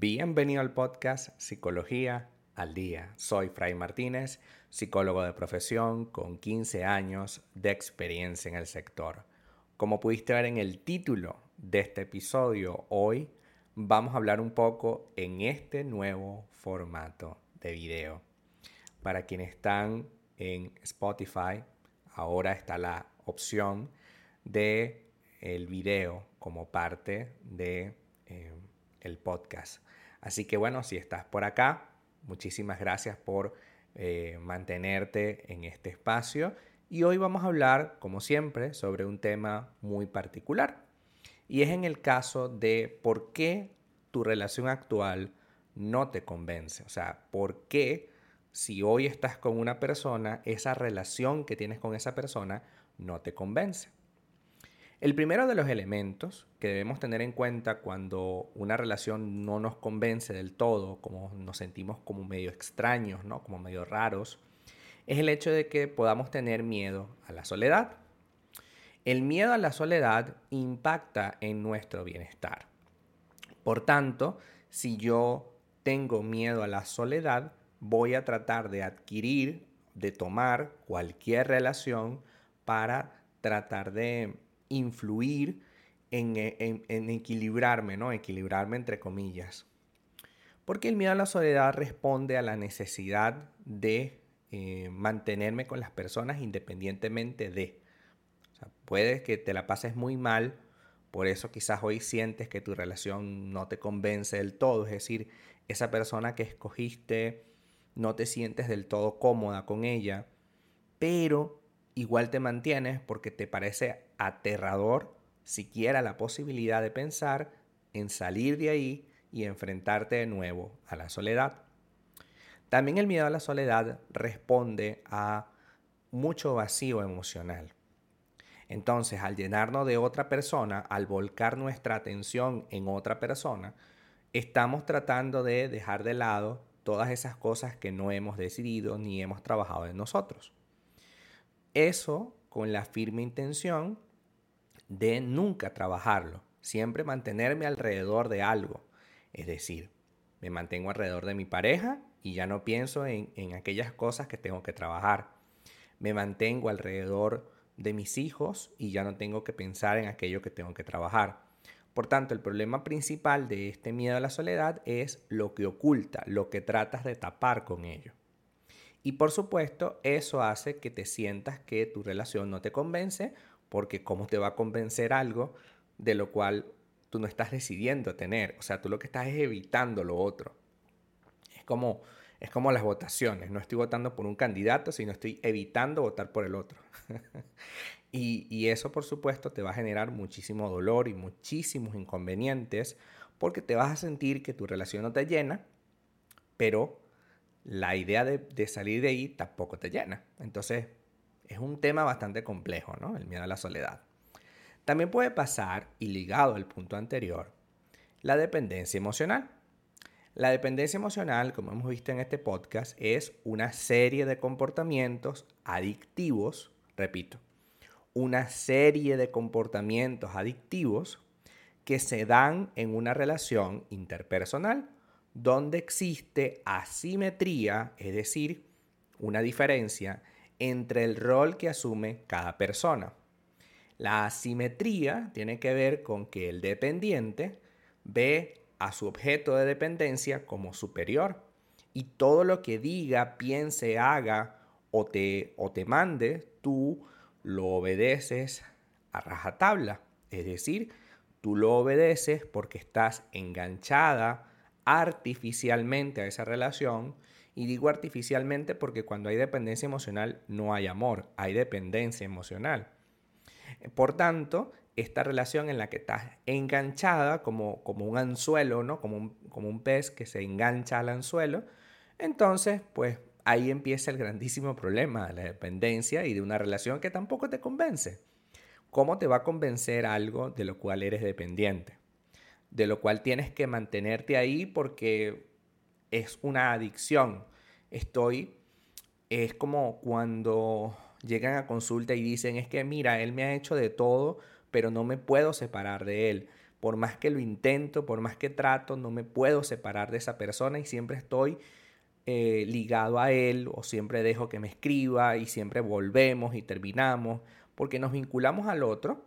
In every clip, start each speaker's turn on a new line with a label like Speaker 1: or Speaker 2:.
Speaker 1: Bienvenido al podcast Psicología al Día. Soy Fray Martínez, psicólogo de profesión con 15 años de experiencia en el sector. Como pudiste ver en el título de este episodio, hoy vamos a hablar un poco en este nuevo formato de video. Para quienes están en Spotify, ahora está la opción de el video como parte de eh, el podcast. Así que bueno, si estás por acá, muchísimas gracias por eh, mantenerte en este espacio. Y hoy vamos a hablar, como siempre, sobre un tema muy particular. Y es en el caso de por qué tu relación actual no te convence. O sea, por qué si hoy estás con una persona, esa relación que tienes con esa persona no te convence. El primero de los elementos que debemos tener en cuenta cuando una relación no nos convence del todo, como nos sentimos como medio extraños, ¿no? como medio raros, es el hecho de que podamos tener miedo a la soledad. El miedo a la soledad impacta en nuestro bienestar. Por tanto, si yo tengo miedo a la soledad, voy a tratar de adquirir, de tomar cualquier relación para tratar de influir en, equilibrarme, ¿no? Equilibrarme entre comillas. Porque el miedo a la soledad responde a la necesidad de eh, mantenerme con las personas independientemente de. puede que te la pases muy mal, por eso quizás hoy sientes que tu relación no te convence del todo, es decir, esa persona que escogiste no te sientes del todo cómoda con ella, pero igual te mantienes porque te parece aterrador siquiera la posibilidad de pensar en salir de ahí y enfrentarte de nuevo a la soledad. También el miedo a la soledad responde a mucho vacío emocional. Entonces, al llenarnos de otra persona, al volcar nuestra atención en otra persona, estamos tratando de dejar de lado todas esas cosas que no hemos decidido ni hemos trabajado en nosotros. Eso con la firme intención de nunca trabajarlo, siempre mantenerme alrededor de algo. Es decir, me mantengo alrededor de mi pareja y ya no pienso en, en aquellas cosas que tengo que trabajar. Me mantengo alrededor de mis hijos y ya no tengo que pensar en aquello que tengo que trabajar. Por tanto, el problema principal de este miedo a la soledad es lo que oculta, lo que tratas de tapar con ello. Y por supuesto, eso hace que te sientas que tu relación no te convence, porque ¿cómo te va a convencer algo de lo cual tú no estás decidiendo tener? O sea, tú lo que estás es evitando lo otro. Es como, es como las votaciones. No estoy votando por un candidato, sino estoy evitando votar por el otro. y, y eso, por supuesto, te va a generar muchísimo dolor y muchísimos inconvenientes, porque te vas a sentir que tu relación no te llena, pero la idea de, salir de ahí tampoco te llena. Entonces, es un tema bastante complejo, ¿no? El miedo a la soledad. También puede pasar, y ligado al punto anterior, la dependencia emocional. La dependencia emocional, como hemos visto en este podcast, es una serie de comportamientos adictivos, repito, una serie de comportamientos adictivos que se dan en una relación interpersonal donde existe asimetría, es decir, una diferencia entre el rol que asume cada persona. La asimetría tiene que ver con que el dependiente ve a su objeto de dependencia como superior y todo lo que diga, piense, haga o te, o te mande, tú lo obedeces a rajatabla. Es decir, tú lo obedeces porque estás enganchada artificialmente a esa relación. Y digo artificialmente porque cuando hay dependencia emocional no hay amor, hay dependencia emocional. Por tanto, esta relación en la que estás enganchada como, como un anzuelo, ¿no? Como un, como un pez que se engancha al anzuelo, entonces, pues ahí empieza el grandísimo problema de la dependencia y de una relación que tampoco te convence. ¿Cómo te va a convencer algo de lo cual eres dependiente? de lo cual tienes que mantenerte ahí porque es una adicción. Estoy, es como cuando llegan a consulta y dicen, es que mira, él me ha hecho de todo, pero no me puedo separar de él. por más que lo intento, por más que trato, no me puedo separar de esa persona y siempre estoy eh, ligado a él o siempre dejo que me escriba y siempre volvemos y terminamos porque nos vinculamos al otro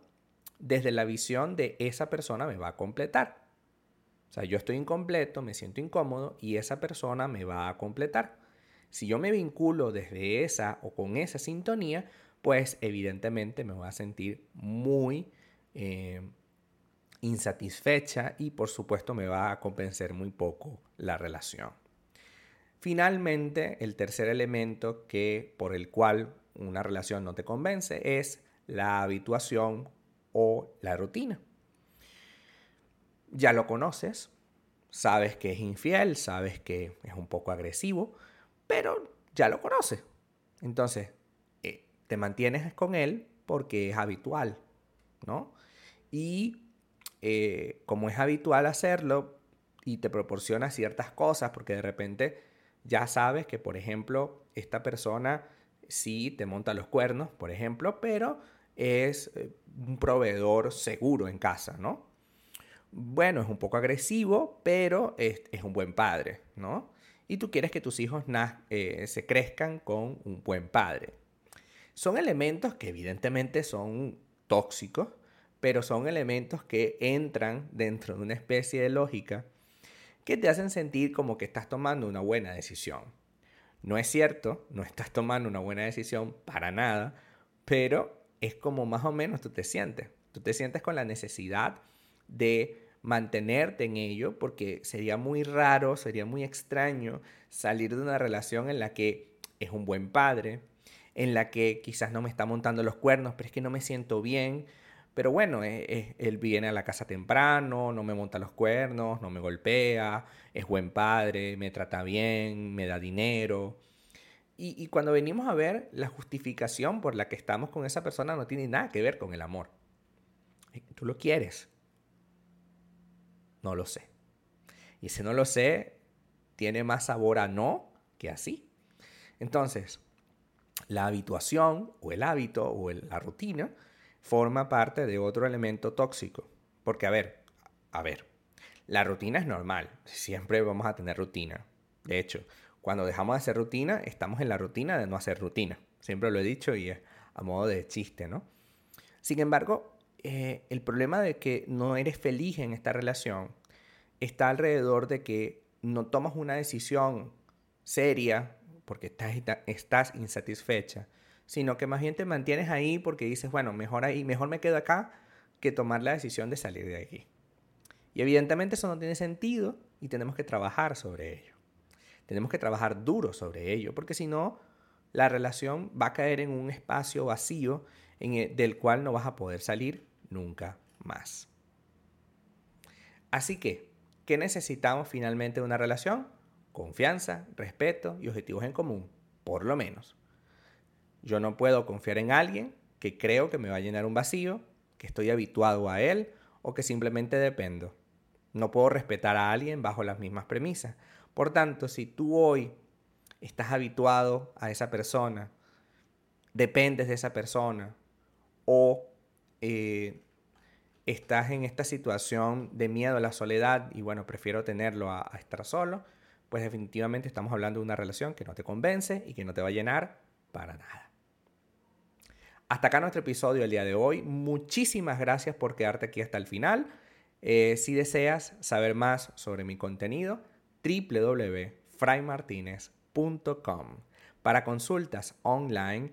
Speaker 1: desde la visión de esa persona me va a completar. O sea, yo estoy incompleto, me siento incómodo y esa persona me va a completar. Si yo me vinculo desde esa o con esa sintonía, pues evidentemente me voy a sentir muy eh, insatisfecha y por supuesto me va a convencer muy poco la relación. Finalmente, el tercer elemento que por el cual una relación no te convence es la habituación o la rutina. Ya lo conoces, sabes que es infiel, sabes que es un poco agresivo, pero ya lo conoces. Entonces, eh, te mantienes con él porque es habitual, ¿no? Y eh, como es habitual hacerlo y te proporciona ciertas cosas, porque de repente ya sabes que, por ejemplo, esta persona sí te monta los cuernos, por ejemplo, pero es eh, un proveedor seguro en casa, ¿no? Bueno, es un poco agresivo, pero es, un buen padre, ¿no? Y tú quieres que tus hijos eh, se crezcan con un buen padre. Son elementos que evidentemente son tóxicos, pero son elementos que entran dentro de una especie de lógica que te hacen sentir como que estás tomando una buena decisión. No es cierto, no estás tomando una buena decisión para nada, pero es como más o menos tú te sientes. Tú te sientes con la necesidad de mantenerte en ello porque sería muy raro, sería muy extraño salir de una relación en la que es un buen padre, en la que quizás no me está montando los cuernos, pero es que no me siento bien, pero bueno, eh, eh, él viene a la casa temprano, no me monta los cuernos, no me golpea, es buen padre, me trata bien, me da dinero. Y, cuando venimos a ver, la justificación por la que estamos con esa persona no tiene nada que ver con el amor. Eh, ¿Tú lo quieres? No lo sé. Y si no lo sé, tiene más sabor a no que así. Entonces, la habituación o el hábito o la rutina forma parte de otro elemento tóxico. Porque, a ver, a ver, la rutina es normal, siempre vamos a tener rutina. De hecho, cuando dejamos de hacer rutina, estamos en la rutina de no hacer rutina. Siempre lo he dicho y es a modo de chiste, ¿no? Sin embargo, eh, el problema de que no eres feliz en esta relación está alrededor de que no tomas una decisión seria porque estás, estás insatisfecha sino que más bien te mantienes ahí porque dices, bueno, mejor ahí, mejor me quedo acá que tomar la decisión de salir de aquí. Y evidentemente eso no tiene sentido y tenemos que trabajar sobre ello. Tenemos que trabajar duro sobre ello, porque si no, la relación va a caer en un espacio vacío del cual no vas a poder salir nunca más. Así que, ¿qué necesitamos finalmente de una relación? Confianza, respeto y objetivos en común, por lo menos. Yo no puedo confiar en alguien que creo que me va a llenar un vacío, que estoy habituado a él o que simplemente dependo. No puedo respetar a alguien bajo las mismas premisas. Por tanto, si tú hoy estás habituado a esa persona, dependes de esa persona o eh, estás en esta situación de miedo a la soledad y bueno, prefiero tenerlo a estar solo, pues definitivamente estamos hablando de una relación que no te convence y que no te va a llenar para nada. Hasta acá nuestro episodio del día de hoy. Muchísimas gracias por quedarte aquí hasta el final. Eh, si deseas saber más sobre mi contenido, www.fraymartinez.com. Para consultas online,